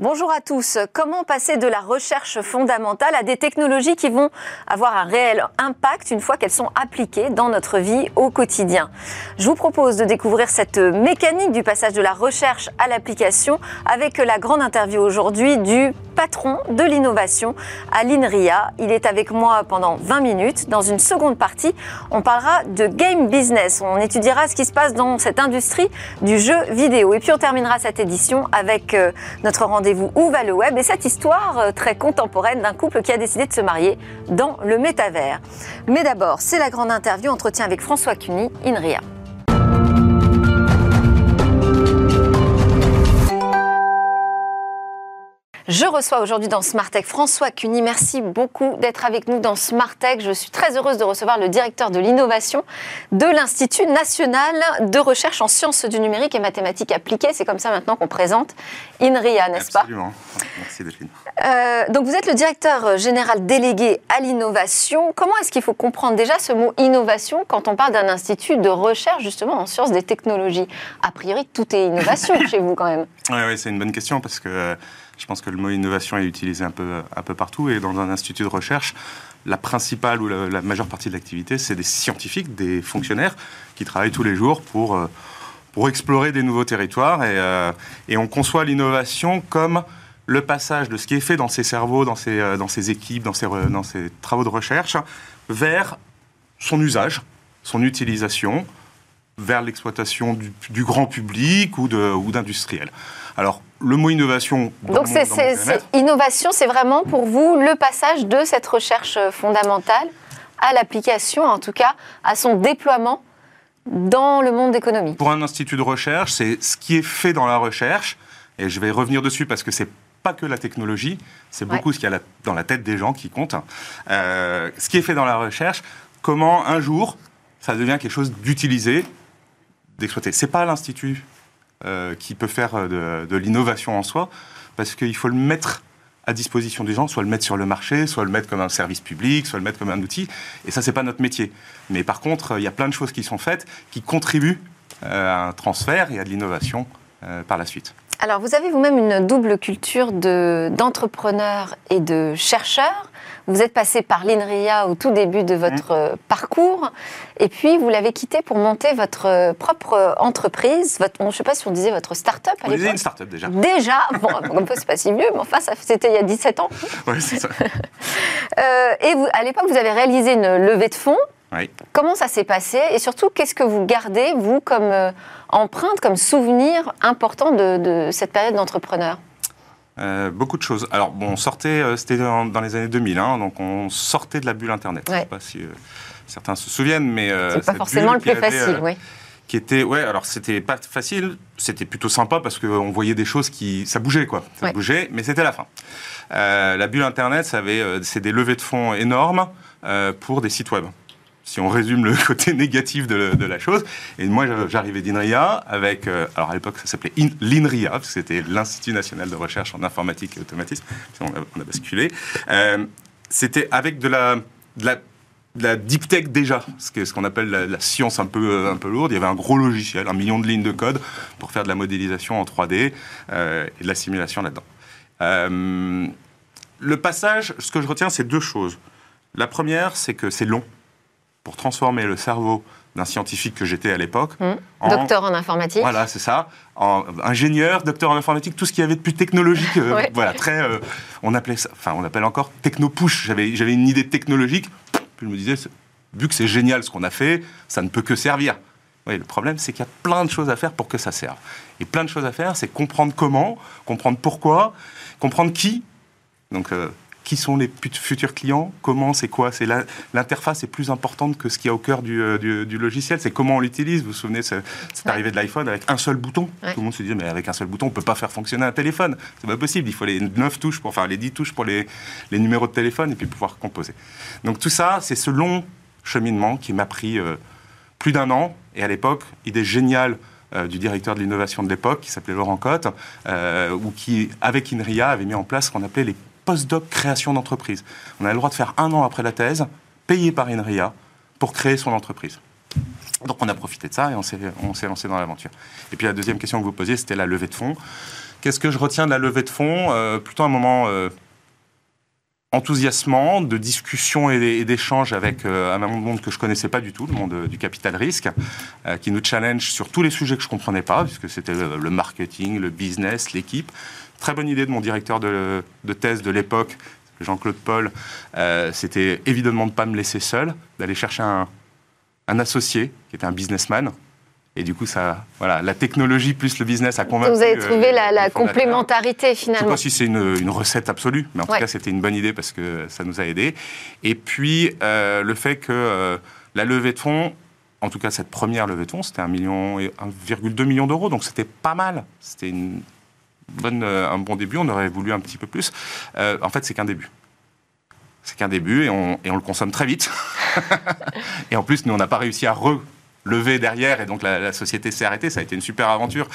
Bonjour à tous. Comment passer de la recherche fondamentale à des technologies qui vont avoir un réel impact une fois qu'elles sont appliquées dans notre vie au quotidien? Je vous propose de découvrir cette mécanique du passage de la recherche à l'application avec la grande interview aujourd'hui du patron de l'innovation à l'INRIA. Il est avec moi pendant 20 minutes. Dans une seconde partie, on parlera de game business. On étudiera ce qui se passe dans cette industrie du jeu vidéo. Et puis on terminera cette édition avec euh, notre rendez-vous Où va le web et cette histoire euh, très contemporaine d'un couple qui a décidé de se marier dans le métavers. Mais d'abord, c'est la grande interview entretien avec François Cuny, INRIA. Je reçois aujourd'hui dans Smart Tech François Cuny. Merci beaucoup d'être avec nous dans Smart Tech. Je suis très heureuse de recevoir le directeur de l'innovation de l'Institut national de recherche en sciences du numérique et mathématiques appliquées. C'est comme ça maintenant qu'on présente INRIA, n'est-ce pas Absolument. Merci Delphine. Euh, donc vous êtes le directeur général délégué à l'innovation. Comment est-ce qu'il faut comprendre déjà ce mot innovation quand on parle d'un institut de recherche justement en sciences des technologies? A priori, tout est innovation chez vous quand même. Oui, ouais, c'est une bonne question parce que euh, je pense que le mot innovation est utilisé un peu, un peu partout et dans un institut de recherche, la principale ou la, majeure partie de l'activité, c'est des scientifiques, des fonctionnaires qui travaillent tous les jours pour, euh, pour explorer des nouveaux territoires et, euh, et on conçoit l'innovation comme le passage de ce qui est fait dans ses cerveaux, dans ses, euh, dans ses équipes, dans re- dans ses travaux de recherche, vers son usage, son utilisation, vers l'exploitation du, du grand public ou d'industriels. Alors, le mot innovation. dans Donc mon- c'est, dans innovation, c'est vraiment pour vous le passage de cette recherche fondamentale à l'application, en tout cas à son déploiement dans le monde économique. Pour un institut de recherche, c'est ce qui est fait dans la recherche, et je vais revenir dessus parce que c'est pas que la technologie, c'est beaucoup ce qu'il y a dans la tête des gens qui compte. Euh, ce qui est fait dans la recherche, comment un jour ça devient quelque chose d'utilisé, d'exploité. C'est pas l'institut euh, qui peut faire euh, de, de l'innovation en soi, parce qu'il faut le mettre à disposition des gens, soit le mettre sur le marché, soit le mettre comme un service public, soit le mettre comme un outil. Et ça, c'est pas notre métier. Mais par contre, il y a plein de choses qui sont faites qui contribuent euh, à un transfert et à de l'innovation euh, par la suite. Alors, vous avez vous-même une double culture de, d'entrepreneur et de chercheur. Vous êtes passé par l'INRIA au tout début de votre euh, parcours, et puis vous l'avez quitté pour monter votre euh, propre entreprise. Votre, je ne sais pas si on disait votre start-up à On disait une start-up déjà. Déjà, bon, un peu, c'est pas si vieux, mais enfin, c'était il y a 17 ans. Ouais, c'est ça. Euh, et vous, à l'époque, vous avez réalisé une levée de fonds. Oui. Comment ça s'est passé Et surtout, qu'est-ce que vous gardez, vous, comme euh, empreinte, comme souvenir important de, de cette période d'entrepreneur? Euh, beaucoup de choses. Alors, bon, on sortait, euh, c'était dans, dans les années 2000, hein, donc on sortait de la bulle Internet. Je Ouais. sais pas si certains se souviennent, mais. C'est pas forcément le plus avait, facile, oui. qui était ouais alors c'était pas facile c'était plutôt sympa parce qu'on voyait des choses qui ça bougeait quoi ça Ouais. bougeait mais c'était la fin Euh, la bulle internet ça avait c'est des levées de fonds énormes euh, pour des sites web si on résume le côté négatif de, la chose et moi j'arrivais d'INRIA avec euh, alors à l'époque ça s'appelait In- l'INRIA parce que c'était l'Institut national de recherche en informatique et automatisme on a, basculé Euh, c'était avec de la de deep tech déjà, ce qu'on appelle la, science un peu, un peu lourde. Il y avait un gros logiciel, un million de lignes de code pour faire de la modélisation en 3D euh, et de la simulation là-dedans. Le passage, ce que je retiens, c'est deux choses. La première, c'est que c'est long pour transformer le cerveau d'un scientifique que j'étais à l'époque Hmm. en- Docteur en informatique. voilà, c'est ça. En ingénieur, docteur en informatique, tout ce qu'il y avait de plus technologique. euh, Ouais. Voilà, très. euh, on appelait ça, enfin, on appelle encore techno-push. J'avais, j'avais une idée technologique. Puis je me disais, vu que c'est génial ce qu'on a fait, ça ne peut que servir. Oui, le problème, c'est qu'il y a plein de choses à faire pour que ça serve. Et plein de choses à faire, c'est comprendre comment, comprendre pourquoi, comprendre qui. Donc, euh, qui sont les futurs clients Comment C'est quoi C'est l'interface est plus importante que ce qu'il y a au cœur du, euh, du- du logiciel. C'est comment on l'utilise. Vous vous souvenez, c'est Ouais. arrivé de l'iPhone avec un seul bouton. Ouais. Tout le monde se disait, mais avec un seul bouton, on peut pas faire fonctionner un téléphone. C'est pas possible. Il faut les 9 touches pour, enfin, les 10 touches pour les, les numéros de téléphone et puis pouvoir composer. Donc tout ça, c'est ce long cheminement qui m'a pris euh, plus d'un an. Et à l'époque, idée géniale euh, du directeur de l'innovation de l'époque, qui s'appelait Laurent Cotte, euh, ou qui, avec INRIA, avait mis en place ce qu'on appelait les post-doc création d'entreprise. On avait le droit de faire un an après la thèse, payé par INRIA, pour créer son entreprise. Donc on a profité de ça et on s'est, on s'est lancé dans l'aventure. Et puis la deuxième question que vous posiez, c'était la levée de fonds. Qu'est-ce que je retiens de la levée de fonds? Euh, Plutôt un moment euh, enthousiasmant, de discussion et, d'échange avec euh, un monde que je connaissais pas du tout, le monde du capital risque, qui nous challenge sur tous les sujets que je comprenais pas, puisque c'était le, marketing, le business, l'équipe. Très bonne idée de mon directeur de, de thèse de l'époque, Jean-Claude Paul, c'était évidemment de ne pas me laisser seul, d'aller chercher un, un associé qui était un businessman. Et du coup, ça, voilà, la technologie plus le business a convaincu. Vous avez trouvé euh, la, complémentarité finalement. Je ne sais pas si c'est une, recette absolue, mais en tout cas, c'était une bonne idée parce que ça nous a aidés. Et puis, euh, le fait que euh, la levée de fonds, en tout cas cette première levée de fonds, c'était 1,2 million, 1,2 million d'euros, donc c'était pas mal. C'était une bonne, un bon début. On aurait voulu un petit peu plus. en fait, c'est qu'un début c'est qu'un début et on, le consomme très vite. et en plus, nous, on n'a pas réussi à relever derrière et donc la, société s'est arrêtée. Ça a été une super aventure.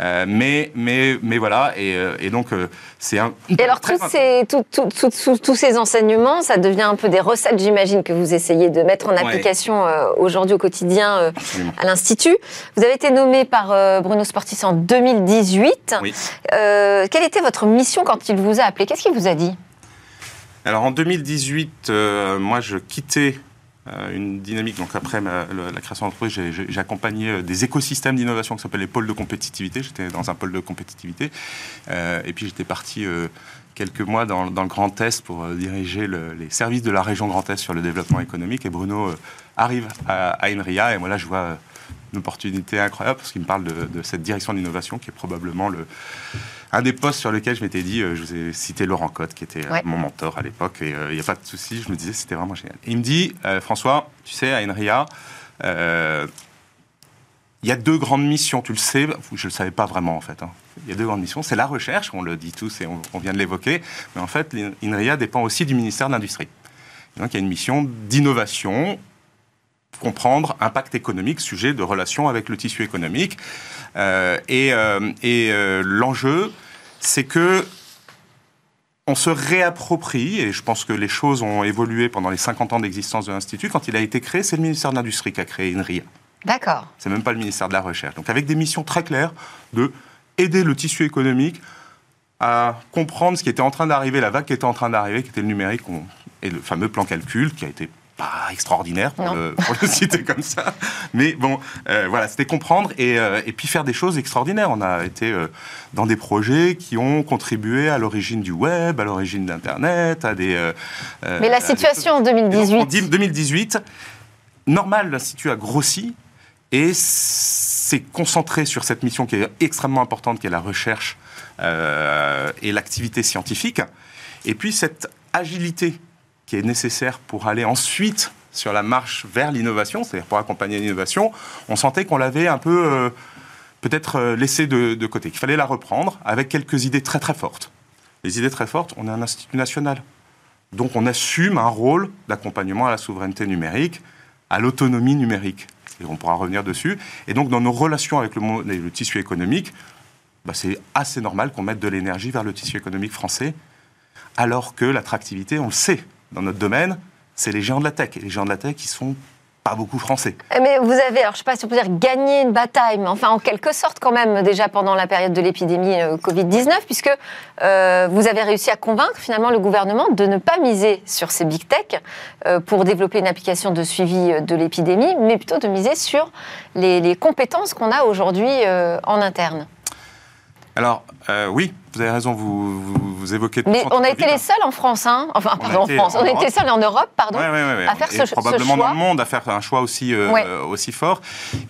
Euh, mais, mais, mais voilà, et, euh, donc euh, c'est un. Et alors, tous ces, tous ces enseignements, ça devient un peu des recettes, j'imagine, que vous essayez de mettre en application aujourd'hui au quotidien à l'Institut. Vous avez été nommé par Bruno Sportis en 2018. Oui. quelle était votre mission quand il vous a appelé? Qu'est-ce qu'il vous a dit? Alors en 2018, euh, moi je quittais euh, une dynamique, donc après la, création d'entreprise, j'ai accompagné euh, des écosystèmes d'innovation qui s'appellent les pôles de compétitivité. J'étais dans un pôle de compétitivité. et puis j'étais parti quelques mois dans, le Grand Est pour diriger les services de la région Grand Est sur le développement économique. Et Bruno arrive à, à, Inria. Et moi là, je vois une opportunité incroyable parce qu'il me parle de, de cette direction d'innovation qui est probablement le un des postes sur lequel je m'étais dit, euh, je vous ai cité Laurent Cotte, qui était euh, mon mentor à l'époque, et euh, il n'y a pas de souci, je me disais, c'était vraiment génial. Et il me dit, François, tu sais, à Enria, il y a deux grandes missions, tu le sais, je ne le savais pas vraiment en fait. Hein. Il y a deux grandes missions, c'est la recherche, on le dit tous et on, vient de l'évoquer, mais en fait, INRIA dépend aussi du ministère de l'Industrie. Donc il y a une mission d'innovation, comprendre impact économique, sujet de relation avec le tissu économique. Euh, et, euh, euh, l'enjeu, c'est que on se réapproprie, et je pense que les choses ont évolué pendant les 50 ans d'existence de l'Institut. Quand il a été créé, c'est le ministère de l'Industrie qui a créé INRIA. D'accord. C'est même pas le ministère de la Recherche. Donc avec des missions très claires de aider le tissu économique à comprendre ce qui était en train d'arriver, la vague qui était en train d'arriver, qui était le numérique, et le fameux plan calcul qui a été pas extraordinaire pour le, citer comme ça. Mais bon, euh, voilà, c'était comprendre euh, et, puis faire des choses extraordinaires. On a été euh, dans des projets qui ont contribué à l'origine du web, à l'origine d'Internet, à des. Mais la situation en 2018. En 2018, normal, l'Institut a grossi et s'est concentré sur cette mission qui est extrêmement importante, qui est la recherche et l'activité scientifique. Et puis cette agilité qui est nécessaire pour aller ensuite sur la marche vers l'innovation, c'est-à-dire pour accompagner l'innovation, on sentait qu'on l'avait un peu euh, peut-être euh, laissé de, côté, qu'il fallait la reprendre avec quelques idées très très fortes. Les idées très fortes, on est un institut national. Donc on assume un rôle d'accompagnement à la souveraineté numérique, à l'autonomie numérique. Et on pourra revenir dessus. Et donc dans nos relations avec le, tissu économique, bah, c'est assez normal qu'on mette de l'énergie vers le tissu économique français, alors que l'attractivité, on le sait, dans notre domaine, c'est les géants de la tech. Les géants de la tech, ils sont pas beaucoup français. Eh, mais vous avez, alors je sais pas si on peut dire gagné une bataille, mais enfin en quelque sorte quand même déjà pendant la période de l'épidémie euh, Covid-19, puisque euh, vous avez réussi à convaincre finalement le gouvernement de ne pas miser sur ces big tech euh, pour développer une application de suivi de l'épidémie, mais plutôt de miser sur les compétences qu'on a aujourd'hui en interne. Alors oui, vous avez raison, vous, vous, évoquez. Mais on a été les seuls en France, hein enfin, pardon, en France, on a été seuls en Europe, pardon, à faire ce, probablement choix. dans le monde, à faire un choix aussi, euh, aussi fort.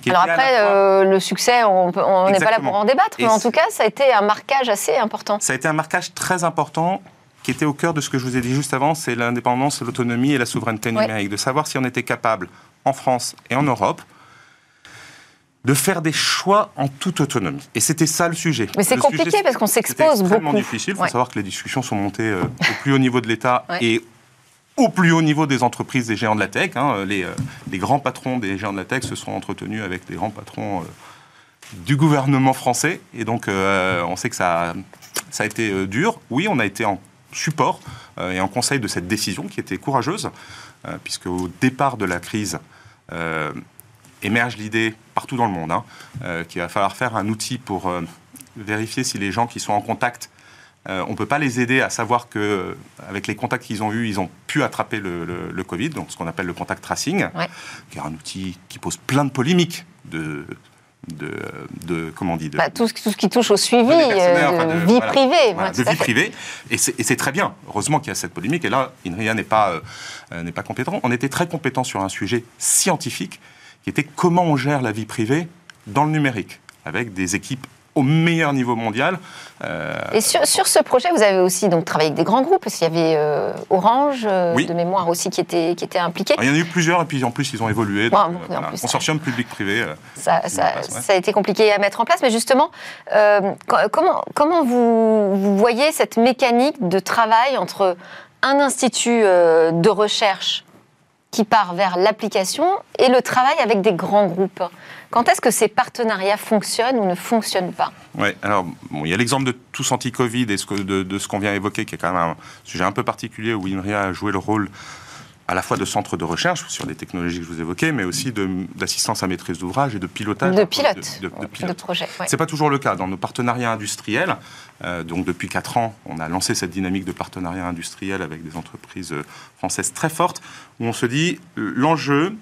Alors après, euh, le succès, on n'est pas là pour en débattre, mais en tout cas, ça a été un marquage assez important. Ça a été un marquage très important qui était au cœur de ce que je vous ai dit juste avant, c'est l'indépendance, l'autonomie et la souveraineté numérique, de savoir si on était capable, en France et en Europe, de faire des choix en toute autonomie. Et c'était ça le sujet. Mais c'est compliqué parce qu'on s'expose beaucoup. C'est extrêmement difficile. Il faut savoir que les discussions sont montées euh, au plus haut niveau de l'État et au plus haut niveau des entreprises des géants de la tech. Hein. Les, euh, les, grands patrons des géants de la tech se sont entretenus avec les grands patrons euh, du gouvernement français. Et donc, on sait que ça, ça a été dur. Oui, on a été en support et en conseil de cette décision qui était courageuse, puisque au départ de la crise, émerge l'idée partout dans le monde hein, qu'il va falloir faire un outil pour vérifier si les gens qui sont en contact on ne peut pas les aider à savoir que, avec les contacts qu'ils ont eus, ils ont pu attraper le, Covid, donc ce qu'on appelle le contact tracing, qui est un outil qui pose plein de polémiques de de, de, comment on dit de, bah, tout, ce, tout, ce, qui touche au suivi, de, vie privée. de vie privée. Et c'est très bien. Heureusement qu'il y a cette polémique. Et là, INRIA n'est pas, euh, n'est pas compétent. On était très compétent sur un sujet scientifique qui était comment on gère la vie privée dans le numérique, avec des équipes au meilleur niveau mondial. Euh, et sur, sur, ce projet, vous avez aussi donc travaillé avec des grands groupes, parce qu'il y avait euh, Orange, euh, de mémoire aussi, qui était, qui était impliqué. il y en a eu plusieurs, et puis en plus, ils ont évolué. Donc, consortium public-privé. Ça, ça, ça, a été compliqué à mettre en place, mais justement, comment, comment vous, vous voyez cette mécanique de travail entre un institut de recherche qui part vers l'application et le travail avec des grands groupes. Quand est-ce que ces partenariats fonctionnent ou ne fonctionnent pas Oui, alors il y a l'exemple de tous anti-Covid et de, ce qu'on vient évoquer, qui est quand même un sujet un peu particulier où INRIA a joué le rôle à la fois de centre de recherche sur les technologies que je vous évoquais, mais aussi d'assistance à maîtrise d'ouvrage et de pilotage. De pilote. De, de, de projet. C'est pas toujours le cas. Dans nos partenariats industriels. Euh, donc depuis 4 ans, on a lancé cette dynamique de partenariat industriel avec des entreprises euh, françaises très fortes, où on se dit l'enjeu,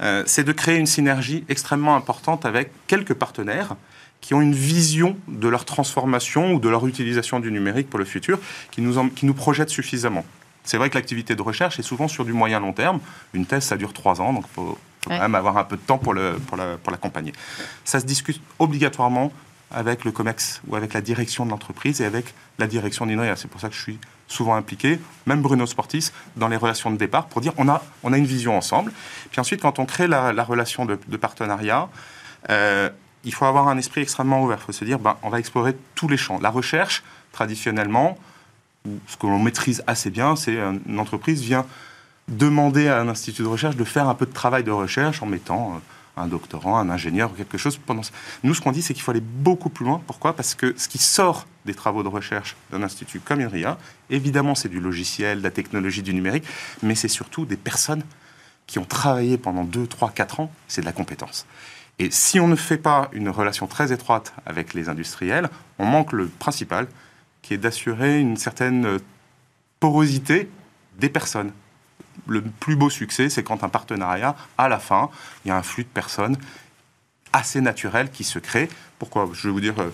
euh, c'est de créer une synergie extrêmement importante avec quelques partenaires qui ont une vision de leur transformation ou de leur utilisation du numérique pour le futur, qui nous, qui nous projettent suffisamment. C'est vrai que l'activité de recherche est souvent sur du moyen long terme. Une thèse, ça dure trois ans, donc il faut, quand même avoir un peu de temps pour l'accompagner. Pour ça se discute obligatoirement avec le COMEX ou avec la direction de l'entreprise et avec la direction d'INRIA. C'est pour ça que je suis souvent impliqué, même Bruno Sportis, dans les relations de départ pour dire on a, on a une vision ensemble. Puis ensuite, quand on crée la, relation de, partenariat, euh, il faut avoir un esprit extrêmement ouvert. Il faut se dire ben, on va explorer tous les champs. La recherche, traditionnellement, ce que l'on maîtrise assez bien, c'est une entreprise vient demander à un institut de recherche de faire un peu de travail de recherche en mettant euh, un doctorant, un ingénieur ou quelque chose. Nous, ce qu'on dit, c'est qu'il faut aller beaucoup plus loin. Pourquoi? Parce que ce qui sort des travaux de recherche d'un institut comme INRIA, évidemment, c'est du logiciel, de la technologie, du numérique, mais c'est surtout des personnes qui ont travaillé pendant 2, 3, 4 ans, c'est de la compétence. Et si on ne fait pas une relation très étroite avec les industriels, on manque le principal, qui est d'assurer une certaine porosité des personnes le plus beau succès, c'est quand un partenariat, à la fin, il y a un flux de personnes assez naturel qui se crée. Pourquoi? Je vais vous dire, euh,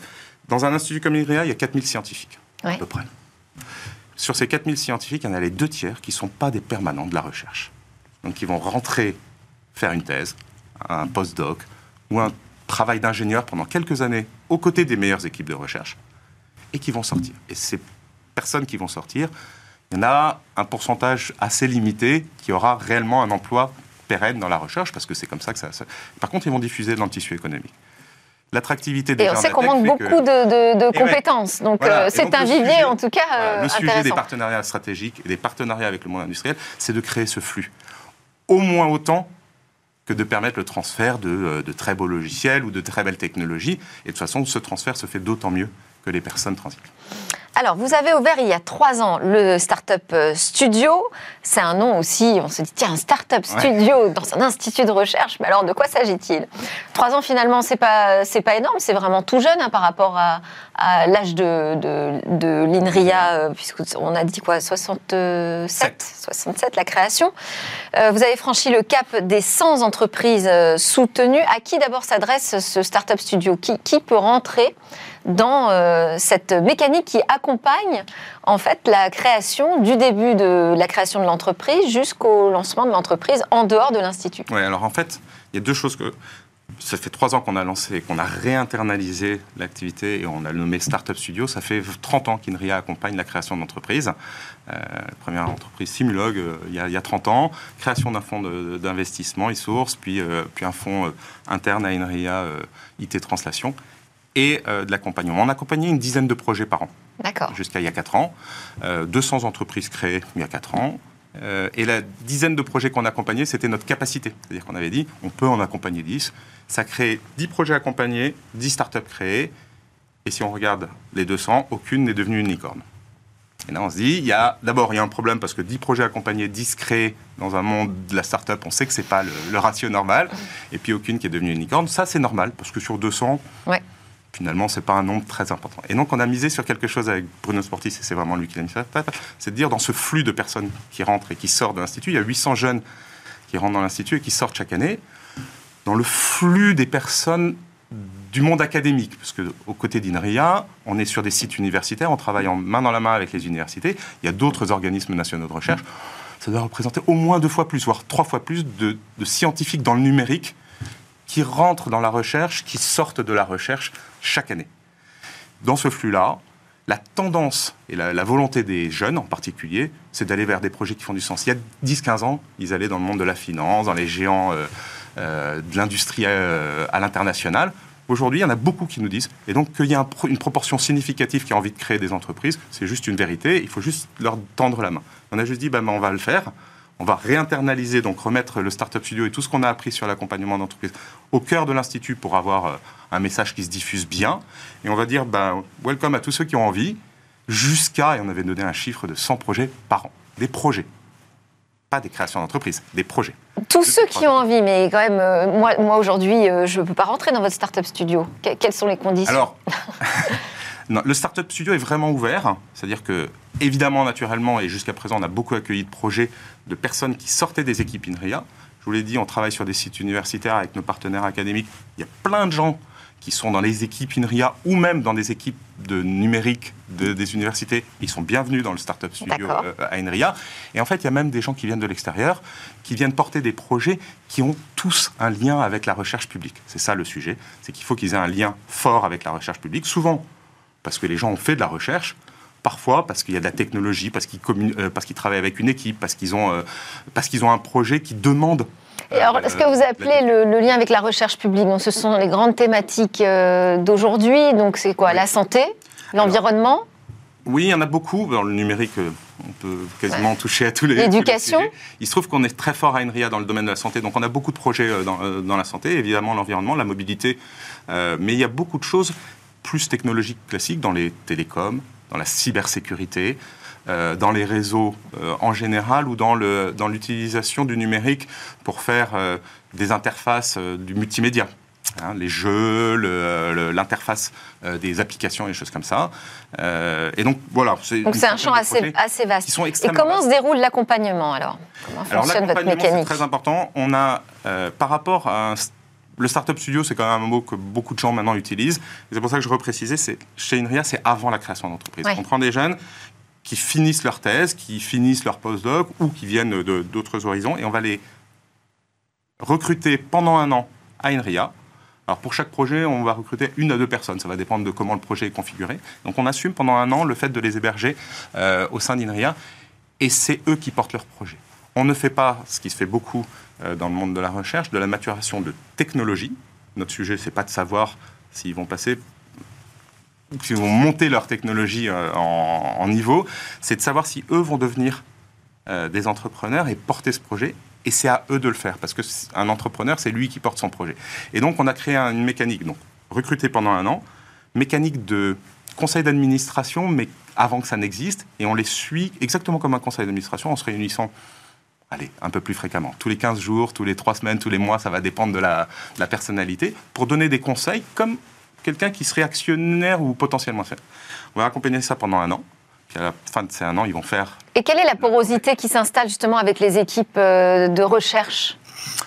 dans un institut comme l'IRIA, il y a 4000 scientifiques, à peu près. Sur ces 4000 scientifiques, il y en a les deux tiers qui ne sont pas des permanents de la recherche. Donc, ils vont rentrer faire une thèse, un postdoc ou un travail d'ingénieur pendant quelques années aux côtés des meilleures équipes de recherche et qui vont sortir. Et ces personnes qui vont sortir, il y en a un pourcentage assez limité qui aura réellement un emploi pérenne dans la recherche, parce que c'est comme ça que ça, Par contre, ils vont diffuser dans le tissu économique. L'attractivité des Et on sait qu'on manque beaucoup de, compétences. Donc, euh, c'est un vivier, en tout cas. Le sujet des partenariats stratégiques et des partenariats avec le monde industriel, c'est de créer ce flux. Au moins autant que de permettre le transfert de, euh, de, très beaux logiciels ou de très belles technologies. Et de toute façon, ce transfert se fait d'autant mieux que les personnes transitent. Alors, vous avez ouvert il y a trois ans le Startup euh, Studio. C'est un nom aussi, on se dit, tiens, un Startup Studio dans un institut de recherche, mais alors de quoi s'agit-il? Trois ans, finalement, c'est pas, c'est pas énorme, c'est vraiment tout jeune hein, par rapport à, l'âge de, de, l'INRIA, euh, puisqu'on a dit quoi, 67 67, la création. Euh, vous avez franchi le cap des 100 entreprises soutenues. À qui d'abord s'adresse ce Startup Studio? Qui, qui peut rentrer? Dans euh, cette mécanique qui accompagne en fait la création du début de la création de l'entreprise jusqu'au lancement de l'entreprise en dehors de l'institut. Oui, alors en fait, il y a deux choses que ça fait trois ans qu'on a lancé, qu'on a réinternalisé l'activité et on a nommé Startup Studio. Ça fait 30 ans qu'INRIA accompagne la création d'entreprises. Euh, première entreprise Simulog euh, il, y a, il, y a, 30 ans. Création d'un fonds d'investissement, e-source, puis, puis un fonds interne à INRIA, IT Translation et euh, de l'accompagnement. On accompagnait une dizaine de projets par an. Jusqu'à il y a 4 ans. 200 euh, entreprises créées il y a 4 ans. Euh, et la dizaine de projets qu'on accompagnait, c'était notre capacité. C'est-à-dire qu'on avait dit, on peut en accompagner 10. Ça crée 10 projets accompagnés, 10 startups créées. Et si on regarde les 200, aucune n'est devenue une licorne. Et là, on se dit, il y a d'abord il y a un problème parce que 10 projets accompagnés, discrets dans un monde de la start-up, on sait que c'est pas le, ratio normal. Et puis aucune qui est devenue unicorn. Ça, c'est normal parce que sur 200, ouais. Finalement, c'est pas un nombre très important. Et donc, on a misé sur quelque chose avec Bruno Sportis, et c'est vraiment lui qui l'a mis ça, c'est de dire dans ce flux de personnes qui rentrent et qui sortent de l'institut, il y a 800 jeunes qui rentrent dans l'institut et qui sortent chaque année. Dans le flux des personnes du monde académique, parce qu'au côté d'INRIA, on est sur des sites universitaires, on travaille en main dans la main avec les universités, il y a d'autres organismes nationaux de recherche, ça doit représenter au moins deux fois plus, voire trois fois plus de, scientifiques dans le numérique qui rentrent dans la recherche, qui sortent de la recherche chaque année. Dans ce flux-là, la tendance et la, volonté des jeunes en particulier, c'est d'aller vers des projets qui font du sens. Il y a 10-15 ans, ils allaient dans le monde de la finance, dans les géants euh, euh, de l'industrie euh, à l'international. Aujourd'hui, il y en a beaucoup qui nous disent, et donc qu'il y a une proportion significative qui a envie de créer des entreprises, c'est juste une vérité, il faut juste leur tendre la main. On a juste dit, bah, on va le faire, on va réinternaliser, donc remettre le Startup Studio et tout ce qu'on a appris sur l'accompagnement d'entreprise au cœur de l'Institut pour avoir euh, un message qui se diffuse bien, et on va dire, bah, welcome à tous ceux qui ont envie, jusqu'à, et on avait donné un chiffre de 100 projets par an, des projets. Des créations d'entreprises, des projets. Tous ceux qui ont envie, mais quand même, euh, moi, moi aujourd'hui, euh, je ne peux pas rentrer dans votre startup studio. quelles sont les conditions? Alors, le startup studio est vraiment ouvert. C'est-à-dire que, évidemment, naturellement, et jusqu'à présent, on a beaucoup accueilli de projets de personnes qui sortaient des équipes INRIA. Je vous l'ai dit, on travaille sur des sites universitaires avec nos partenaires académiques. Il y a plein de gens qui sont dans les équipes INRIA ou même dans des équipes de numérique des universités, ils sont bienvenus dans le Startup Studio euh, à INRIA. Et en fait, il y a même des gens qui viennent de l'extérieur, qui viennent porter des projets qui ont tous un lien avec la recherche publique. C'est ça le sujet, c'est qu'il faut qu'ils aient un lien fort avec la recherche publique, souvent parce que les gens ont fait de la recherche, parfois parce qu'il y a de la technologie, parce qu'ils euh, travaillent avec une équipe, parce qu'ils ont, euh, parce qu'ils ont un projet qui demande et alors, ce que vous appelez le, lien avec la recherche publique, ce sont les grandes thématiques euh, d'aujourd'hui. Donc, c'est quoi? La santé L'environnement? Oui, il y en a beaucoup. Dans le numérique, euh, on peut quasiment toucher à tous les. L'éducation Il se trouve qu'on est très fort à INRIA dans le domaine de la santé. Donc, on a beaucoup de projets euh, dans, la santé, évidemment, l'environnement, la mobilité. mais il y a beaucoup de choses plus technologiques classiques dans les télécoms, dans la cybersécurité. Euh, dans les réseaux euh, en général ou dans l'utilisation dans du numérique pour faire euh, des interfaces du multimédia. Hein, les jeux, l'interface des applications et des choses comme ça. et donc voilà. Donc c'est un champ assez, assez vaste. et comment se déroule l'accompagnement alors? Comment fonctionne votre mécanique C'est très important. On a, par rapport à le Startup Studio, c'est quand même un mot que beaucoup de gens maintenant utilisent. C'est pour ça que je reprécisais, c'est chez Inria, c'est avant la création d'entreprise. On prend des jeunes qui finissent leur thèse, qui finissent leur postdoc ou qui viennent d'autres horizons, et on va les recruter pendant un an à INRIA. Alors pour chaque projet, on va recruter une à deux personnes, ça va dépendre de comment le projet est configuré. Donc on assume pendant un an le fait de les héberger euh, au sein d'INRIA, et c'est eux qui portent leur projet. On ne fait pas, ce qui se fait beaucoup dans le monde de la recherche, de la maturation de technologie. Notre sujet, c'est pas de savoir s'ils vont passer qui vont monter leur technologie euh, en, niveau, c'est de savoir si eux vont devenir euh, des entrepreneurs et porter ce projet. Et c'est à eux de le faire, parce qu'un entrepreneur, c'est lui qui porte son projet. Et donc, on a créé une mécanique, donc recruté pendant un an, mécanique de conseil d'administration, mais avant que ça n'existe, et on les suit exactement comme un conseil d'administration, en se réunissant allez, un peu plus fréquemment, tous les 15 jours, tous les 3 semaines, tous les mois, ça va dépendre de la, de la personnalité, pour donner des conseils comme quelqu'un qui serait actionnaire ou potentiellement faire. On va accompagner ça pendant un an. Puis à la fin de ces un an, ils vont faire. Et quelle est la porosité qui s'installe justement avec les équipes euh, de recherche?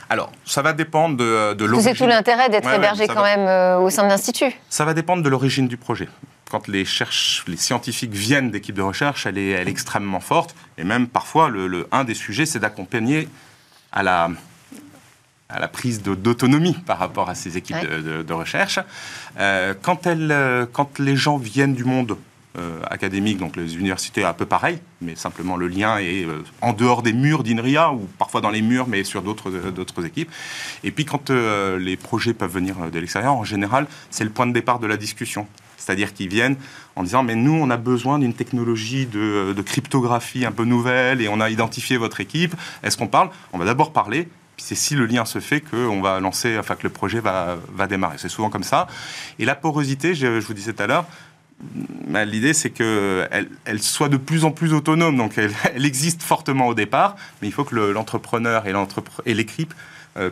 Alors, ça va dépendre de, de l'origine. C'est tout l'intérêt d'être hébergé quand même euh, au sein de l'Institut. Ça va dépendre de l'origine du projet. Quand les, cherche, les scientifiques viennent d'équipes de recherche, elle est, elle est, extrêmement forte. Et même parfois, le un des sujets, c'est d'accompagner à la, à la prise d'autonomie par rapport à ces équipes de, recherche. Euh, quand, elle, euh, quand les gens viennent du monde euh, académique, donc les universités un peu pareil, mais simplement le lien est en dehors des murs d'INRIA ou parfois dans les murs, mais sur d'autres équipes. Et puis quand les projets peuvent venir de l'extérieur, en général, c'est le point de départ de la discussion. C'est-à-dire qu'ils viennent en disant mais nous on a besoin d'une technologie de, cryptographie un peu nouvelle et on a identifié votre équipe. Est-ce qu'on parle? On va d'abord parler c'est si le lien se fait qu'on va lancer, enfin que le projet va, va démarrer. C'est souvent comme ça. Et la porosité, je, vous disais tout à l'heure, bah, L'idée, c'est qu'elle elle soit de plus en plus autonome. Donc, elle, existe fortement au départ, mais il faut que l'entrepreneur et l'équipe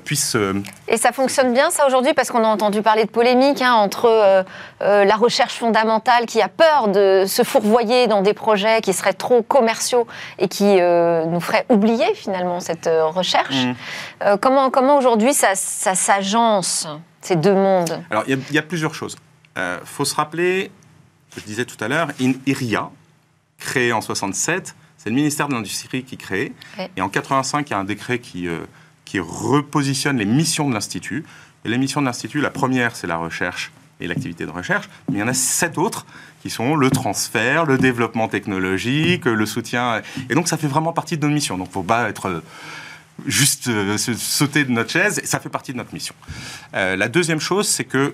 puissent... Euh, et ça fonctionne bien, ça, aujourd'hui Parce qu'on a entendu parler de polémique hein, entre euh, la recherche fondamentale qui a peur de se fourvoyer dans des projets qui seraient trop commerciaux et qui nous feraient oublier, finalement, cette recherche. Mmh. comment comment aujourd'hui, ça, ça s'agence, ces deux mondes? Alors, il y, y, a plusieurs choses. Il faut se rappeler je disais tout à l'heure, IRIA, créé en 67, c'est le ministère de l'Industrie qui crée. Et en 85, il y a un décret qui, euh, qui repositionne les missions de l'Institut. Et les missions de l'Institut, la première, c'est la recherche et l'activité de recherche. Mais il y en a sept autres qui sont le transfert, le développement technologique, le soutien. Et donc, ça fait vraiment partie de nos missions. Donc, il ne faut pas être euh, juste euh, sauter de notre chaise. Ça fait partie de notre mission. la deuxième chose, c'est que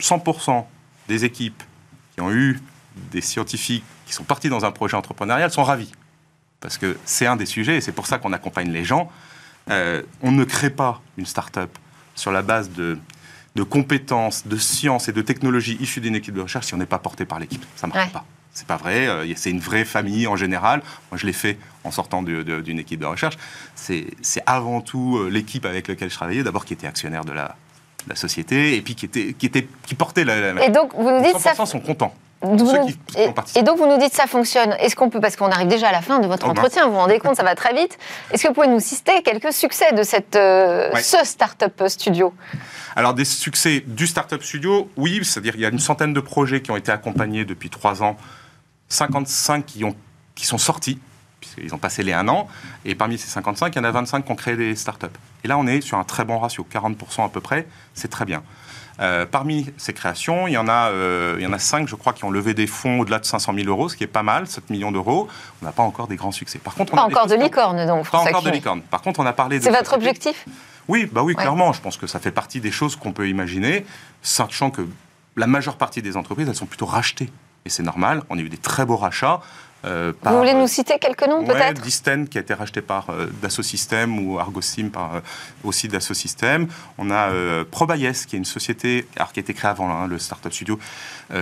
100% des équipes ont eu des scientifiques qui sont partis dans un projet entrepreneurial sont ravis. Parce que c'est un des sujets, et c'est pour ça qu'on accompagne les gens. Euh, on ne crée pas une start-up sur la base de, de, compétences, de sciences et de technologies issues d'une équipe de recherche si on n'est pas porté par l'équipe. Ça ne marche pas. C'est pas vrai. Euh, c'est une vraie famille en général. Moi, je l'ai fait en sortant d'une équipe de recherche. C'est avant tout euh, l'équipe avec laquelle je travaillais, d'abord qui était actionnaire de la, la société et puis qui, était, qui, était, qui portait la, Et donc, vous nous dites 100% ça... sont contents. Et, donc vous nous dites ça fonctionne. Est-ce qu'on peut, parce qu'on arrive déjà à la fin de votre oh, entretien, vous vous rendez compte, ça va très vite. Est-ce que vous pouvez nous citer quelques succès de cette, euh, ce Startup Studio? Alors des succès du Startup Studio, oui, c'est-à-dire il y a une centaine de projets qui ont été accompagnés depuis trois ans, 55 qui, ont, qui sont sortis puisqu'ils ont passé les un an, et parmi ces 55, il y en a 25 qui ont créé des startups. Et là, on est sur un très bon ratio, 40% à peu près, c'est très bien. Euh, parmi ces créations, il y, en a, euh, il y en a 5, je crois, qui ont levé des fonds au-delà de 500 000 euros, ce qui est pas mal, 7 millions d'euros. On n'a pas encore des grands succès. Par contre, on pas encore de licorne, donc. Pas encore de licorne. Par contre, on a parlé de... C'est votre objectif? Oui, bah oui, clairement. Je pense que ça fait partie des choses qu'on peut imaginer, sachant que la majeure partie des entreprises, elles sont plutôt rachetées. Et c'est normal, on a eu des très beaux rachats. Euh, Vous voulez nous citer quelques noms peut-être? Disten qui a été racheté par euh, Dassault Systèmes ou Argosim par euh, aussi Dassault Systèmes. On a Probayes qui est une société alors, qui a été créée avant hein, le Startup Studio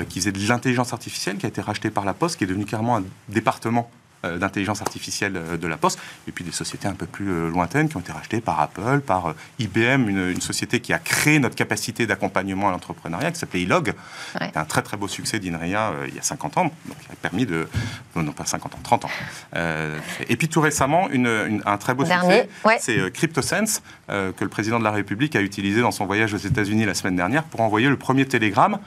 qui faisait de l'intelligence artificielle qui a été racheté par La Poste qui est devenu carrément un département euh, d'intelligence artificielle euh, de la Poste, et puis des sociétés un peu plus euh, lointaines qui ont été rachetées par Apple, par IBM, une, société qui a créé notre capacité d'accompagnement à l'entrepreneuriat, qui s'appelait ILOG. C'était un très très beau succès d'INRIA il y a 50 ans, donc qui a permis de... Non, pas 50 ans, 30 ans. et puis tout récemment, une, un très beau succès, c'est CryptoSense, que le président de la République a utilisé dans son voyage aux États-Unis la semaine dernière pour envoyer le premier télégramme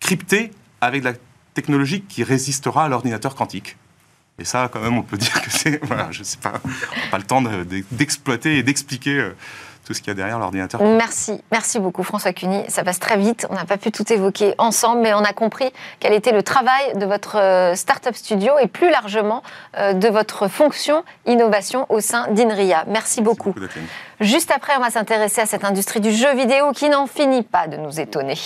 crypté avec la technologie qui résistera à l'ordinateur quantique. Et ça, quand même, on peut dire que c'est. Voilà, je sais pas, pas le temps d'exploiter et d'expliquer euh, tout ce qu'il y a derrière l'ordinateur. Merci, merci beaucoup François Cuny. Ça passe très vite, on n'a pas pu tout évoquer ensemble, mais on a compris quel était le travail de votre euh, Startup Studio et plus largement euh, de votre fonction innovation au sein d'INRIA. Merci beaucoup. beaucoup Juste après, on va s'intéresser à cette industrie du jeu vidéo qui n'en finit pas de nous étonner.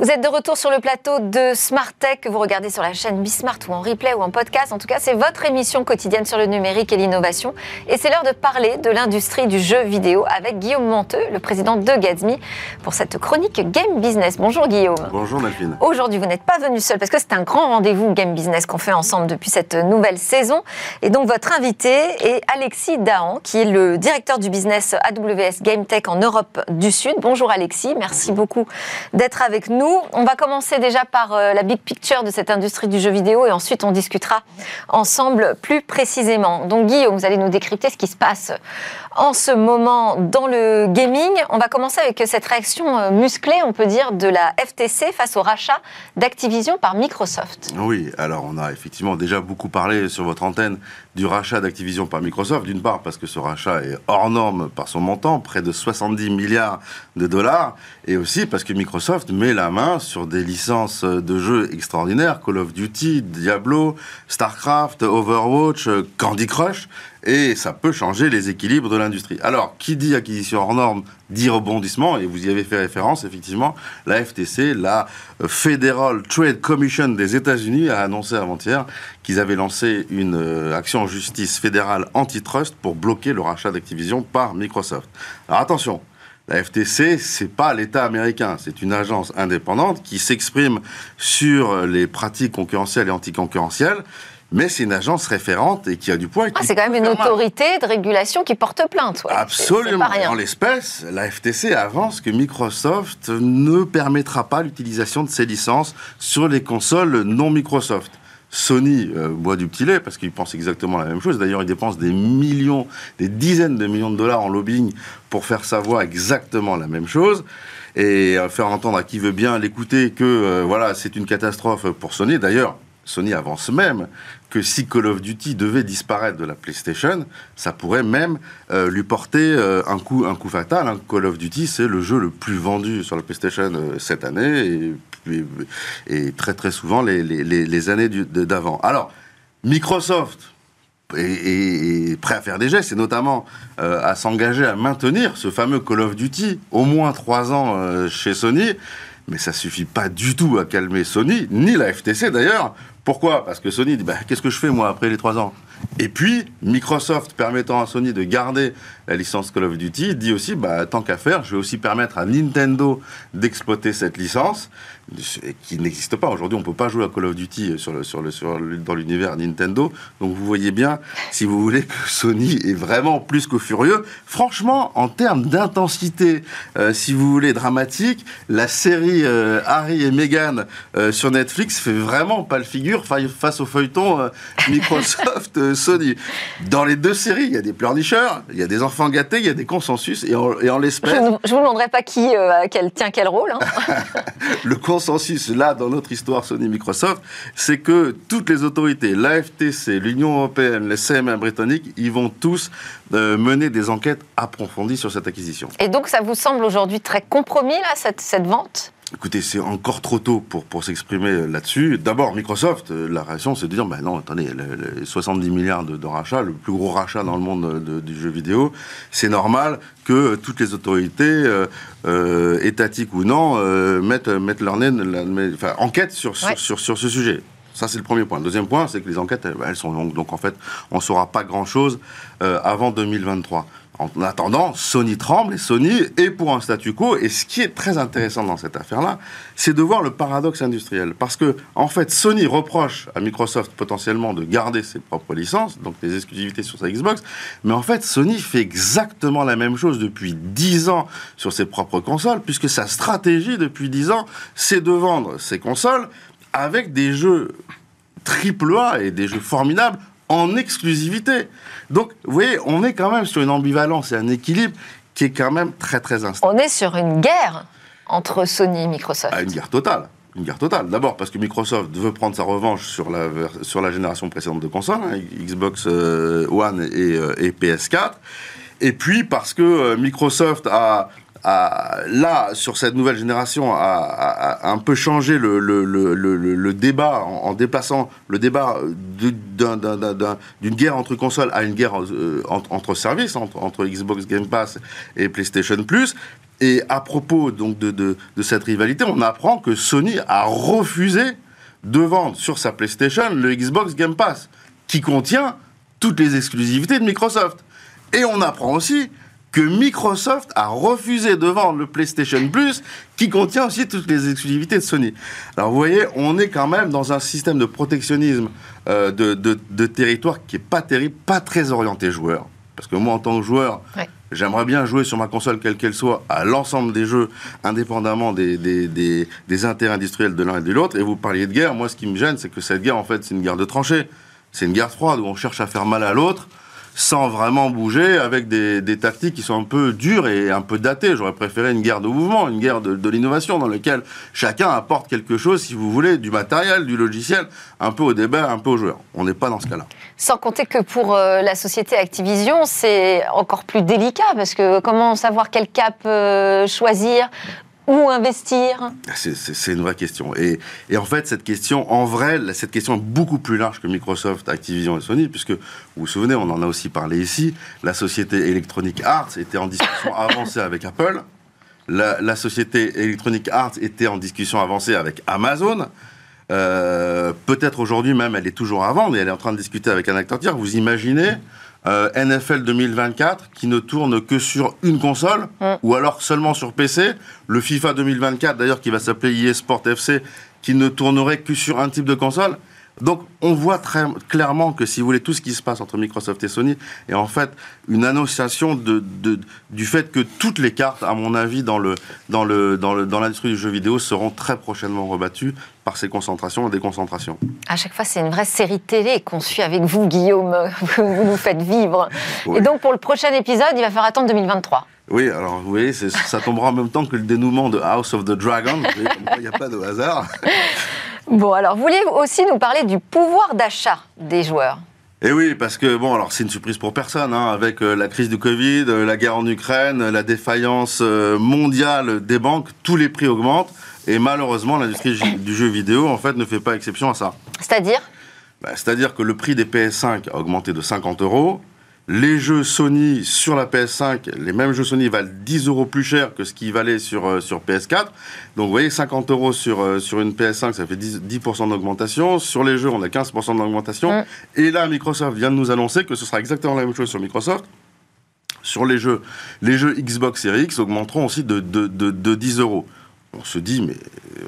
Vous êtes de retour sur le plateau de Smart Tech que vous regardez sur la chaîne Bismart ou en replay ou en podcast. En tout cas, c'est votre émission quotidienne sur le numérique et l'innovation. Et c'est l'heure de parler de l'industrie du jeu vidéo avec Guillaume Monteux, le président de Gatsby, pour cette chronique Game Business. Bonjour Guillaume. Bonjour Delphine. Aujourd'hui, vous n'êtes pas venu seul parce que c'est un grand rendez-vous Game Business qu'on fait ensemble depuis cette nouvelle saison. Et donc, votre invité est Alexis Dahan, qui est le directeur du business AWS Game Tech en Europe du Sud. Bonjour Alexis, merci beaucoup d'être avec nous. On va commencer déjà par euh, la big picture de cette industrie du jeu vidéo et ensuite on discutera ensemble plus précisément. Donc Guillaume, vous allez nous décrypter ce qui se passe en ce moment dans le gaming. On va commencer avec cette réaction euh, musclée, on peut dire, de la FTC face au rachat d'Activision par Microsoft. Oui, alors on a effectivement déjà beaucoup parlé sur votre antenne du rachat d'Activision par Microsoft, d'une part parce que ce rachat est hors norme par son montant, près de 70 milliards de dollars, et aussi parce que Microsoft met la main sur des licences de jeux extraordinaires, Call of Duty, Diablo, StarCraft, Overwatch, Candy Crush, et ça peut changer les équilibres de l'industrie. Alors, qui dit acquisition hors norme dit rebondissement, et vous y avez fait référence, effectivement, la FTC, la Federal Trade Commission des États-Unis, a annoncé avant-hier qu'ils avaient lancé une euh, action en justice fédérale antitrust pour bloquer le rachat d'Activision par Microsoft. Alors attention, la FTC, c'est pas l'État américain, c'est une agence indépendante qui s'exprime sur les pratiques concurrentielles et anticoncurrentielles mais c'est une agence référente et qui a du poids. Ah, c'est quand même une autorité de régulation qui porte plainte. Absolument. En l'espèce, la FTC avance que Microsoft ne permettra pas l'utilisation de ses licences sur les consoles non Microsoft. Sony euh, boit du petit lait parce qu'il pense exactement la même chose. D'ailleurs, il dépense des millions, des dizaines de millions de dollars en lobbying pour faire savoir exactement la même chose et euh, faire entendre à qui veut bien l'écouter que euh, voilà, c'est une catastrophe pour Sony. D'ailleurs, Sony avance même que si Call of Duty devait disparaître de la PlayStation, ça pourrait même euh, lui porter euh, un, coup, un coup fatal. Hein. Call of Duty, c'est le jeu le plus vendu sur la PlayStation euh, cette année et, très très souvent les années d'avant. Alors, Microsoft est, prêt à faire des gestes, et notamment à s'engager à maintenir ce fameux Call of Duty au moins trois ans chez Sony. Mais ça suffit pas du tout à calmer Sony, ni la FTC d'ailleurs, pourquoi? Parce que Sony dit bah, qu'est-ce que je fais moi après les trois ans? Et puis Microsoft permettant à Sony de garder la licence Call of Duty dit aussi bah, tant qu'à faire, je vais aussi permettre à Nintendo d'exploiter cette licence qui n'existe pas. Aujourd'hui, on ne peut pas jouer à Call of Duty sur le, sur le, sur dans l'univers Nintendo. Donc vous voyez bien, si vous voulez, que Sony est vraiment plus que furieux. Franchement, en termes d'intensité, euh, si vous voulez, dramatique, la série euh, Harry et Meghan euh, sur Netflix fait vraiment pas le figure face au feuilleton Microsoft Sony. Dans les deux séries, il y a des pleurnicheurs, il y a des enfants gâtés, il y a des consensus, et en, et en l'espèce... Je ne vous demanderai pas qui quel, tient quel rôle. Hein. le consensus là dans notre histoire Sony Microsoft, c'est que toutes les autorités, l'AFTC, l'Union européenne, les CMA britanniques, ils vont tous euh, mener des enquêtes approfondies sur cette acquisition. Et donc ça vous semble aujourd'hui très compromis là cette, cette vente? Écoutez, c'est encore trop tôt pour, pour s'exprimer là-dessus. D'abord, Microsoft, euh, la réaction, c'est de dire, ben non, attendez, les 70 milliards de, rachats, le plus gros rachat dans le monde du jeu vidéo, c'est normal que toutes les autorités, euh, euh, étatiques ou non, mettent, mettent leur nez, enfin, enquêtent sur, sur, sur, ce sujet. Ça, c'est le premier point. Le deuxième point, c'est que les enquêtes, elles, sont longues. Donc, en fait, on ne saura pas grand-chose avant 2023. En attendant, Sony tremble et Sony est pour un statu quo. Et ce qui est très intéressant dans cette affaire-là, c'est de voir le paradoxe industriel. Parce que, en fait, Sony reproche à Microsoft potentiellement de garder ses propres licences, donc des exclusivités sur sa Xbox. Mais en fait, Sony fait exactement la même chose depuis 10 ans sur ses propres consoles, puisque sa stratégie depuis 10 ans, c'est de vendre ses consoles avec des jeux triple A et des jeux formidables en exclusivité. Donc, vous voyez, on est quand même sur une ambivalence et un équilibre qui est quand même très très instable. On est sur une guerre entre Sony et Microsoft. Ah, une guerre totale. Une guerre totale. D'abord parce que Microsoft veut prendre sa revanche sur la, sur la génération précédente de consoles, hein, Xbox euh, One et, euh, et, PS4. Et puis parce que euh, Microsoft a là, sur cette nouvelle génération, a, un peu changé le, débat en, dépassant le débat d'une guerre entre consoles à une guerre euh, entre, services, entre, Xbox Game Pass et PlayStation Plus. Et à propos donc de, de, cette rivalité, on apprend que Sony a refusé de vendre sur sa PlayStation le Xbox Game Pass, qui contient toutes les exclusivités de Microsoft. Et on apprend aussi que Microsoft a refusé de vendre le PlayStation Plus, qui contient aussi toutes les exclusivités de Sony. Alors vous voyez, on est quand même dans un système de protectionnisme euh, de, de, territoire qui est pas terrible, pas très orienté joueur. Parce que moi, en tant que joueur, j'aimerais bien jouer sur ma console, quelle qu'elle soit, à l'ensemble des jeux, indépendamment des, des, des, des intérêts industriels de l'un et de l'autre. Et vous parliez de guerre, moi, ce qui me gêne, c'est que cette guerre, en fait, c'est une guerre de tranchées. C'est une guerre froide où on cherche à faire mal à l'autre sans vraiment bouger, avec des, tactiques qui sont un peu dures et un peu datées. J'aurais préféré une guerre de mouvement, une guerre de, l'innovation, dans laquelle chacun apporte quelque chose, si vous voulez, du matériel, du logiciel, un peu au débat, un peu aux joueurs. On n'est pas dans ce cas-là. Sans compter que pour euh, la société Activision, c'est encore plus délicat, parce que comment savoir quel cap euh, choisir? Où investir? C'est- une vraie question. Et, et en fait, cette question, en vrai, cette question est beaucoup plus large que Microsoft, Activision et Sony, puisque, vous vous souvenez, on en a aussi parlé ici, la société Electronic Arts était en discussion avancée avec Apple, la, la société Electronic Arts était en discussion avancée avec Amazon, Euh, peut-être aujourd'hui même, elle est toujours à vendre et elle est en train de discuter avec un acteur tiers. Vous imaginez euh, NFL 2024 qui ne tourne que sur une console Mm. ou alors seulement sur PC. Le FIFA 2024 d'ailleurs qui va s'appeler EA Sport FC qui ne tournerait que sur un type de console. Donc on voit très clairement que si vous voulez tout ce qui se passe entre Microsoft et Sony est en fait une annonciation de, de- du fait que toutes les cartes, à mon avis, dans le dans le dans le dans l'industrie du jeu vidéo seront très prochainement rebattues par ces concentrations et déconcentrations. À chaque fois, c'est une vraie série télé qu'on suit avec vous, Guillaume. Vous nous faites vivre. Oui. Et donc, pour le prochain épisode, il va falloir attendre 2023. Oui, alors vous voyez, ça tombera en même temps que le dénouement de House of the Dragon. Il n'y a pas de hasard. Bon, alors, vous vouliez aussi nous parler du pouvoir d'achat des joueurs? Et oui, parce que bon, alors c'est une surprise pour personne, hein, avec euh, la crise du Covid, euh, la guerre en Ukraine, euh, la défaillance euh, mondiale des banques, tous les prix augmentent. Et malheureusement, l'industrie du jeu vidéo, en fait, ne fait pas exception à ça. C'est-à-dire? Bah, C'est-à-dire que le prix des PS5 a augmenté de 50 euros. Les jeux Sony sur la PS5, les mêmes jeux Sony valent 10 euros plus cher que ce qui valait sur, euh, sur PS4. Donc vous voyez, 50 euros sur, euh, sur une PS5, ça fait 10%, 10% d'augmentation. Sur les jeux, on a 15% d'augmentation. Et là, Microsoft vient de nous annoncer que ce sera exactement la même chose sur Microsoft. Sur les jeux, les jeux Xbox Series X augmenteront aussi de, de, de, de 10 euros. On se dit, mais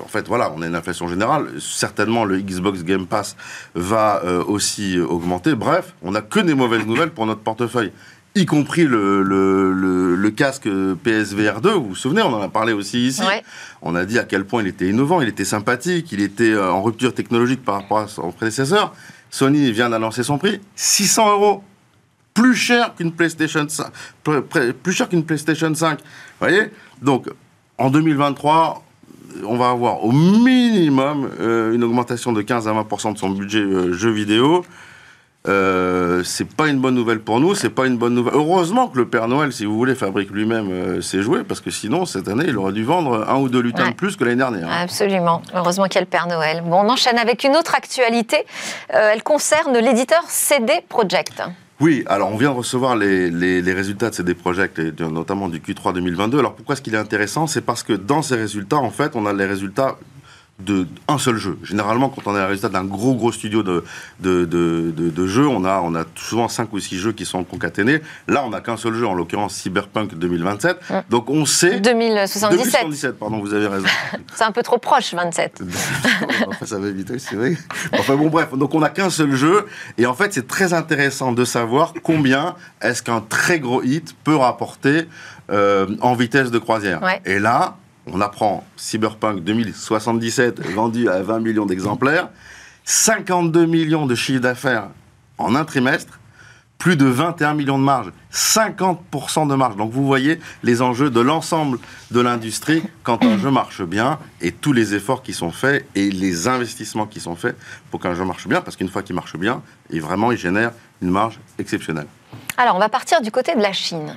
en fait, voilà, on a une inflation générale. Certainement, le Xbox Game Pass va euh, aussi augmenter. Bref, on n'a que des mauvaises nouvelles pour notre portefeuille, y compris le, le, le, le casque PSVR 2. Vous vous souvenez, on en a parlé aussi ici. Ouais. On a dit à quel point il était innovant, il était sympathique, il était euh, en rupture technologique par rapport à son prédécesseur. Sony vient d'annoncer son prix 600 euros plus cher qu'une PlayStation 5, pr- pr- plus cher qu'une PlayStation 5. Vous voyez? Donc, en 2023, on va avoir au minimum euh, une augmentation de 15 à 20% de son budget euh, jeux vidéo. Euh, c'est pas une bonne nouvelle pour nous, c'est pas une bonne nouvelle. Heureusement que le Père Noël, si vous voulez, fabrique lui-même euh, ses jouets, parce que sinon, cette année, il aurait dû vendre un ou deux lutins Ouais. de plus que l'année dernière. hein. Absolument. Heureusement qu'il y a le Père Noël. Bon, on enchaîne avec une autre actualité. Euh, elle concerne l'éditeur CD Projekt. Oui, alors on vient de recevoir les, résultats de CD Projekt, et de- notamment du Q3 2022. Alors pourquoi est-ce qu'il est intéressant? C'est parce que dans ces résultats, en fait, on a les résultats de un seul jeu. Généralement, quand on a les résultats d'un gros gros studio de, de, de, de- de jeux, on a, on a souvent 5 ou 6 jeux qui sont concaténés. Là, on n'a qu'un seul jeu, en l'occurrence Cyberpunk 2027. Mm. Donc on sait... 2077. 2077, pardon, vous avez raison. C'est un peu trop proche, 27. enfin, ça va vite, oui, c'est vrai. Enfin bon, bref, donc on n'a qu'un seul jeu, et en fait, c'est très intéressant de savoir combien est-ce qu'un très gros hit peut rapporter euh, en vitesse de croisière. Ouais. Et là, on apprend Cyberpunk 2077 vendu à 20 millions d'exemplaires, 52 millions de chiffre d'affaires en un trimestre, plus de 21 millions de marge, 50% de marge. Donc vous voyez les enjeux de l'ensemble de l'industrie quand un jeu marche bien et tous les efforts qui sont faits et les investissements qui sont faits pour qu'un jeu marche bien, parce qu'une fois qu'il marche bien, il vraiment il génère une marge exceptionnelle. Alors, on va partir du côté de la Chine.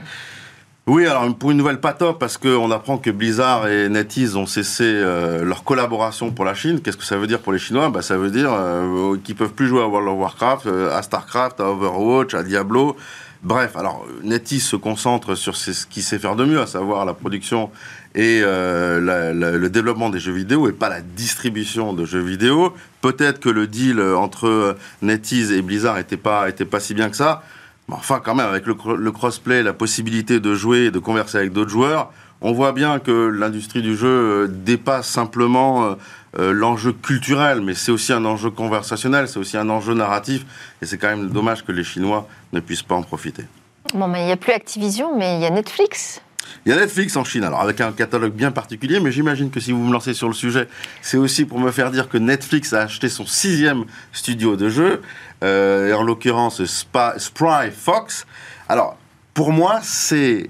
Oui, alors pour une nouvelle pas top, parce qu'on apprend que Blizzard et NetEase ont cessé euh, leur collaboration pour la Chine. Qu'est-ce que ça veut dire pour les Chinois? Bah, Ça veut dire euh, qu'ils peuvent plus jouer à World of Warcraft, euh, à Starcraft, à Overwatch, à Diablo. Bref, alors NetEase se concentre sur ce qu'il sait faire de mieux, à savoir la production et le développement des jeux vidéo et pas la distribution de jeux vidéo. Peut-être que le deal entre NetEase et Blizzard était pas, pas si bien que ça. Enfin, quand même, avec le, le crossplay, la possibilité de jouer et de converser avec d'autres joueurs, on voit bien que l'industrie du jeu euh, dépasse simplement euh, euh, l'enjeu culturel, mais c'est aussi un enjeu conversationnel, c'est aussi un enjeu narratif, et c'est quand même dommage que les Chinois ne puissent pas en profiter. Bon, mais il n'y a plus Activision, mais il y a Netflix. Il y a Netflix en Chine, alors avec un catalogue bien particulier, mais j'imagine que si vous me lancez sur le sujet, c'est aussi pour me faire dire que Netflix a acheté son sixième studio de jeu, euh, et en l'occurrence Spry Fox. Alors, pour moi, c'est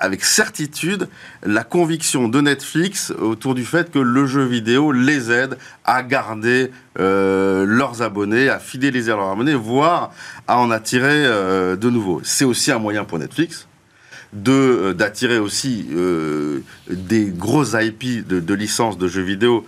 avec certitude la conviction de Netflix autour du fait que le jeu vidéo les aide à garder euh, leurs abonnés, à fidéliser leurs abonnés, voire à en attirer euh, de nouveaux. C'est aussi un moyen pour Netflix de d'attirer aussi des grosses IP de, de licences de jeux vidéo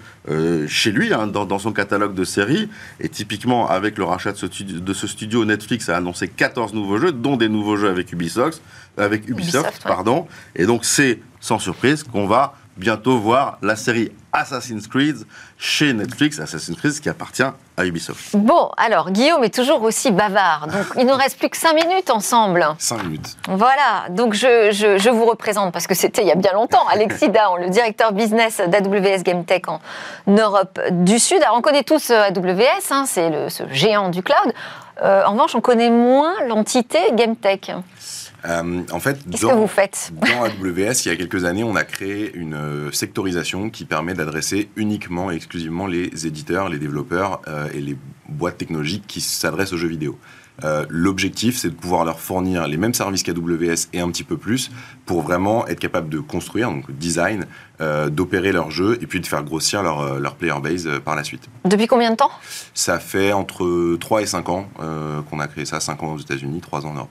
chez lui, hein, dans, dans, son catalogue de séries. Et typiquement, avec le rachat de ce, de ce, studio, Netflix a annoncé 14 nouveaux jeux, dont des nouveaux jeux avec Ubisoft. Avec Ubisoft, pardon. Et donc, c'est sans surprise qu'on va bientôt voir la série Assassin's Creed chez Netflix, Assassin's Creed qui appartient à Ubisoft. Bon, alors Guillaume est toujours aussi bavard, donc il ne reste plus que 5 minutes ensemble. 5 minutes. Voilà, donc je, je, vous représente, parce que c'était il y a bien longtemps, Alexis Dahan, le directeur business d'AWS Game Tech en Europe du Sud. Alors on connaît tous euh, AWS, hein, c'est ce géant du cloud. Euh, en revanche, on connaît moins l'entité Game Tech. Euh, en fait, Qu'est-ce que vous faites Dans AWS, il y a quelques années, on a créé une euh, sectorisation qui permet d'adresser uniquement et exclusivement les éditeurs, les développeurs euh, et les boîtes technologiques qui s'adressent aux jeux vidéo. L'objectif, c'est de pouvoir leur fournir les mêmes services qu'AWS et un petit peu plus pour vraiment être capable de construire, donc design, d'opérer leurs jeux et puis de faire grossir leur, leur player base par la suite. Depuis combien de temps? Ça fait entre 3 et 5 ans qu'on a créé ça, 5 ans aux États-Unis, 3 ans en Europe.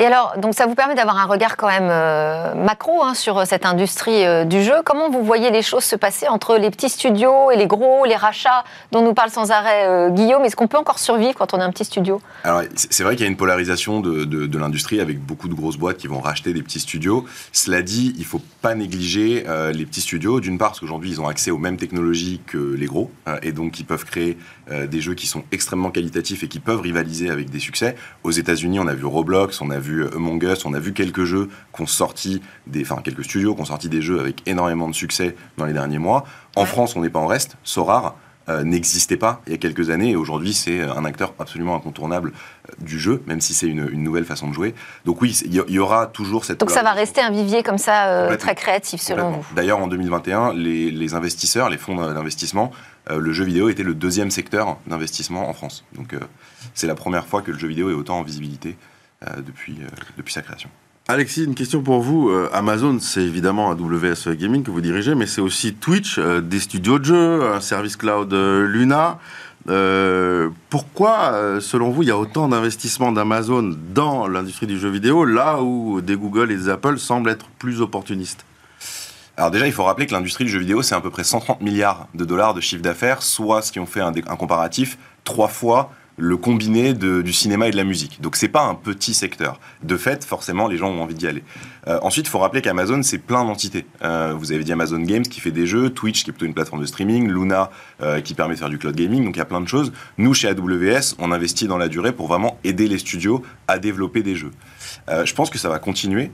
Et alors, donc ça vous permet d'avoir un regard quand même euh, macro hein, sur cette industrie euh, du jeu. Comment vous voyez les choses se passer entre les petits studios et les gros, les rachats dont nous parle sans arrêt euh, Guillaume? Est-ce qu'on peut encore survivre quand on est un petit studio? Alors, c'est vrai qu'il y a une polarisation de, l'industrie avec beaucoup de grosses boîtes qui vont racheter des petits studios. Cela dit, il ne faut pas négliger les petits studios. D'une part, parce qu'aujourd'hui, ils ont accès aux mêmes technologies que les gros et donc ils peuvent créer des jeux qui sont extrêmement qualitatifs et qui peuvent rivaliser avec des succès. Aux États-Unis, on a vu Roblox, on a vu Among Us, on a vu quelques jeux qui sorti, des, enfin quelques studios qui ont sorti des jeux avec énormément de succès dans les derniers mois. En France, on n'est pas en reste. Sorare euh, n'existait pas il y a quelques années et aujourd'hui c'est un acteur absolument incontournable euh, du jeu, même si c'est une, nouvelle façon de jouer. Donc oui, il y, aura toujours cette... Donc ça va rester un vivier comme ça euh, très créatif selon vous D'ailleurs en 2021, les, investisseurs, les fonds d'investissement, le jeu vidéo était le deuxième secteur d'investissement en France. Donc c'est la première fois que le jeu vidéo est autant en visibilité euh, depuis, euh, depuis sa création. Alexis, une question pour vous. Euh, Amazon, c'est évidemment AWS Gaming que vous dirigez, mais c'est aussi Twitch, des studios de jeux, un service cloud Luna. pourquoi, selon vous, il y a autant d'investissements d'Amazon dans l'industrie du jeu vidéo, là où des Google et des Apple semblent être plus opportunistes? Alors déjà, il faut rappeler que l'industrie du jeu vidéo, c'est à peu près 130 milliards de dollars de chiffre d'affaires, soit, ce qui ont fait un, un comparatif, trois fois le combiné du cinéma et de la musique. Donc c'est pas un petit secteur. De fait, forcément, les gens ont envie d'y aller. Euh, ensuite, il faut rappeler qu'Amazon, c'est plein d'entités. Euh, vous avez dit Amazon Games qui fait des jeux, Twitch qui est plutôt une plateforme de streaming, Luna euh, qui permet de faire du cloud gaming, donc il y a plein de choses. Nous, chez AWS, on investit dans la durée pour vraiment aider les studios à développer des jeux. je pense que ça va continuer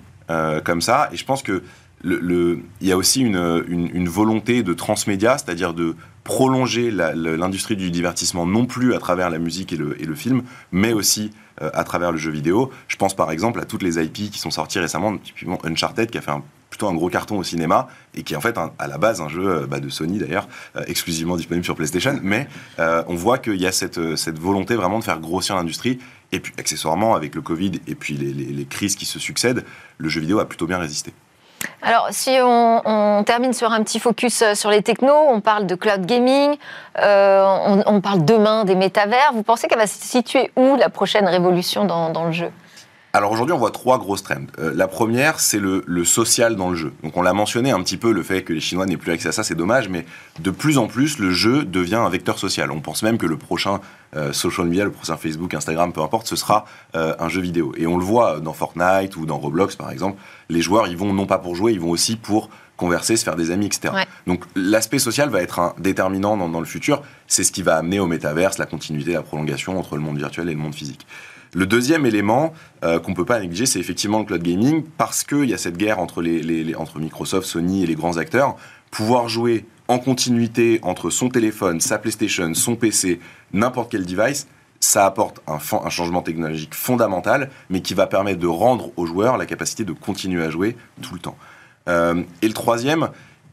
comme ça, et je pense que il y a aussi une, une volonté de transmédia, c'est-à-dire de prolonger l'industrie du divertissement non plus à travers la musique et le, film, mais aussi euh, à travers le jeu vidéo. Je pense par exemple à toutes les IP qui sont sorties récemment, typiquement Uncharted qui a fait plutôt un gros carton au cinéma et qui est en fait à la base un jeu euh, bah, de Sony d'ailleurs, euh, exclusivement disponible sur PlayStation. Mais on voit qu'il y a cette volonté vraiment de faire grossir l'industrie. Et puis accessoirement avec le Covid et puis les crises qui se succèdent, le jeu vidéo a plutôt bien résisté. Alors, si on, termine sur un petit focus euh, sur les technos, on parle de cloud gaming, euh, on, parle demain des métavers. Vous pensez qu'elle va se situer où la prochaine révolution dans le jeu? Alors aujourd'hui, on voit trois grosses trends. Euh, la première, c'est le, social dans le jeu. Donc on l'a mentionné un petit peu, le fait que les Chinois n'aient plus accès à ça, c'est dommage, mais de plus en plus, le jeu devient un vecteur social. On pense même que le prochain euh, social media, le prochain Facebook, Instagram, peu importe, ce sera euh, un jeu vidéo. Et on le voit dans Fortnite ou dans Roblox, par exemple. Les joueurs, ils vont non pas pour jouer, ils vont aussi pour converser, se faire des amis, etc. Donc l'aspect social va être un déterminant dans, dans le futur. C'est ce qui va amener au métaverse la continuité, la prolongation entre le monde virtuel et le monde physique. Le deuxième élément euh, qu'on ne peut pas négliger, c'est effectivement le cloud gaming, parce qu'il y a cette guerre entre, Microsoft, Sony et les grands acteurs. Pouvoir jouer en continuité entre son téléphone, sa PlayStation, son PC, n'importe quel device, ça apporte un, un, changement technologique fondamental, mais qui va permettre de rendre aux joueurs la capacité de continuer à jouer tout le temps. Euh, et le troisième,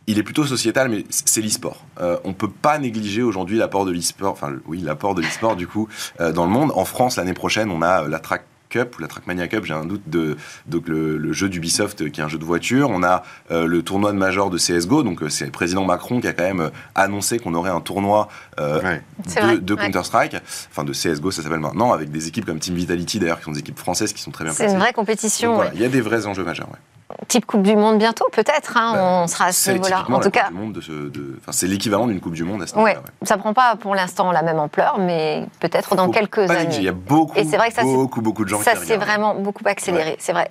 il est plutôt sociétal, mais c'est l'e-sport. Euh, on ne peut pas négliger aujourd'hui l'apport de l'e-sport, enfin oui, l'apport de l'e-sport du coup euh, dans le monde. En France, l'année prochaine, on a euh, la track Cup ou la Trackmania Cup, j'ai un doute de donc le, le jeu d'Ubisoft qui est un jeu de voiture. On a euh, le tournoi de major de CS:GO, donc euh, c'est le président Macron qui a quand même annoncé qu'on aurait un tournoi euh, Ouais. De, de ouais. Counter Strike, enfin de CS:GO ça s'appelle maintenant, avec des équipes comme Team Vitality d'ailleurs qui sont des équipes françaises qui sont très bien C'est une vraie Donc compétition. voilà, ouais. il y a des vrais enjeux majeurs. Type Coupe du Monde bientôt, peut-être. hein, Bah, on sera à ce niveau-là. En tout cas, c'est l'équivalent d'une Coupe du Monde à ce niveau-là. ouais. ça prend pas pour l'instant la même ampleur, mais peut-être dans quelques négliger, Il y années. a beaucoup, Et vrai que ça, beaucoup, beaucoup de gens Ça s'est vraiment beaucoup accéléré, c'est vrai.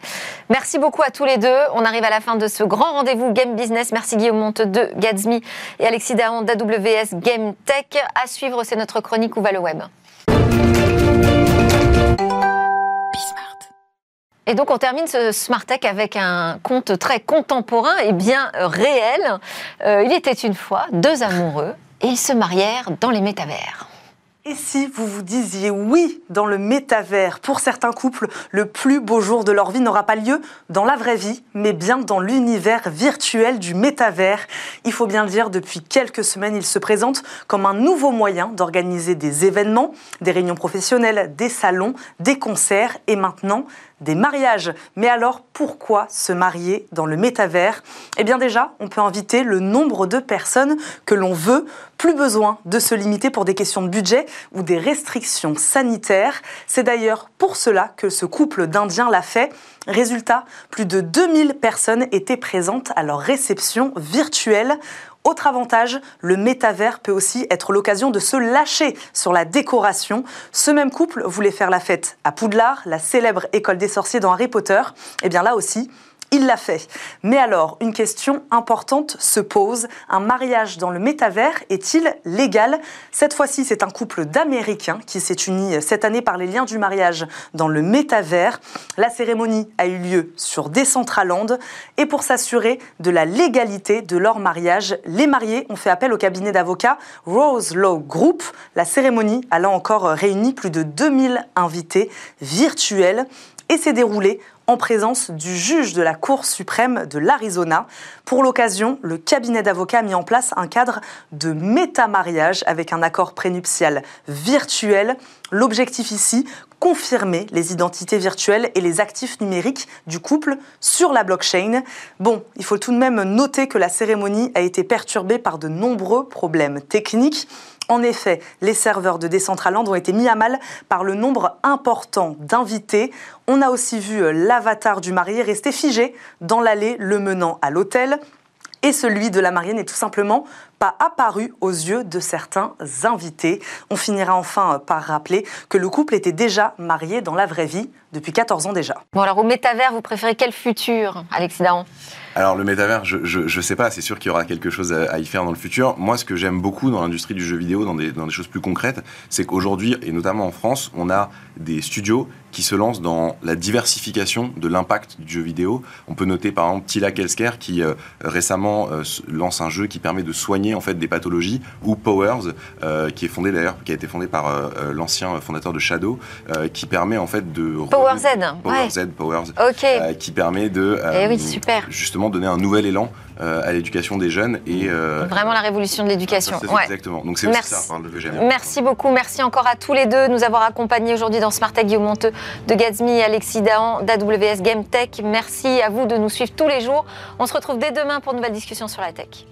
Merci beaucoup à tous les deux. On arrive à la fin de ce grand rendez-vous Game Business. Merci Guillaume Monte de Gatsby et Alexis Dahan d'AWS Game Tech. À suivre, c'est notre chronique Où va le web? Et donc on termine ce Smart Tech avec un conte très contemporain et bien euh, réel. Euh, il était une fois deux amoureux et ils se marièrent dans les métavers. Et si vous vous disiez oui dans le métavers? Pour certains couples, le plus beau jour de leur vie n'aura pas lieu dans la vraie vie, mais bien dans l'univers virtuel du métavers. Il faut bien le dire, depuis quelques semaines, il se présente comme un nouveau moyen d'organiser des événements, des réunions professionnelles, des salons, des concerts et maintenant des mariages. Mais alors, pourquoi se marier dans le métavers? Eh bien déjà, on peut inviter le nombre de personnes que l'on veut. Plus besoin de se limiter pour des questions de budget ou des restrictions sanitaires. C'est d'ailleurs pour cela que ce couple d'Indiens l'a fait. Résultat, plus de 2000 personnes étaient présentes à leur réception virtuelle. Autre avantage, le métavers peut aussi être l'occasion de se lâcher sur la décoration. Ce même couple voulait faire la fête à Poudlard, la célèbre école des sorciers dans Harry Potter. Et bien là aussi, il l'a fait. Mais alors, une question importante se pose. Un mariage dans le métavers est-il légal? Cette fois-ci, c'est un couple d'Américains qui s'est uni cette année par les liens du mariage dans le métavers. La cérémonie a eu lieu sur Decentraland. Et pour s'assurer de la légalité de leur mariage, les mariés ont fait appel au cabinet d'avocats Rose Law Group. La cérémonie a là encore réuni plus de 2000 invités virtuels et s'est déroulée en présence du juge de la Cour suprême de l'Arizona. Pour l'occasion, le cabinet d'avocats a mis en place un cadre de métamariage avec un accord prénuptial virtuel. L'objectif ici, confirmer les identités virtuelles et les actifs numériques du couple sur la blockchain. Bon, il faut tout de même noter que la cérémonie a été perturbée par de nombreux problèmes techniques. En effet, les serveurs de Decentraland ont été mis à mal par le nombre important d'invités. On a aussi vu euh, l'avatar du marié rester figé dans l'allée le menant à l'hôtel. Et celui de la mariée n'est tout simplement pas apparu aux yeux de certains invités. On finira enfin euh, par rappeler que le couple était déjà marié dans la vraie vie depuis 14 ans déjà. Bon alors au métavers, vous préférez quel futur, Alexis Dahan Alors le métavers, je, je, je sais pas, c'est sûr qu'il y aura quelque chose à, à y faire dans le futur. Moi, ce que j'aime beaucoup dans l'industrie du jeu vidéo, dans des, dans des choses plus concrètes, c'est qu'aujourd'hui, et notamment en France, on a des studios qui se lancent dans la diversification de l'impact du jeu vidéo. On peut noter par exemple Tila Kelsker qui euh, récemment euh, lance un jeu qui permet de soigner en fait des pathologies, ou Powers, euh, qui est fondé d'ailleurs, qui a été fondé par l'ancien fondateur de Shadow, qui permet en fait de Power Z, Power ouais. Z, Powers, Ok. euh, qui permet de Eh oui, super. justement donner un nouvel élan euh, à l'éducation des jeunes et euh, Vraiment la révolution de l'éducation. Ouais. Exactement. Donc c'est aussi ça. Merci beaucoup, merci encore à tous les deux de nous avoir accompagnés aujourd'hui dans Smart Tech, Guillaume Monteux de et Alexis Dahan d'AWS Game Tech. Merci à vous de nous suivre tous les jours. On se retrouve dès demain pour une nouvelle discussion sur la tech.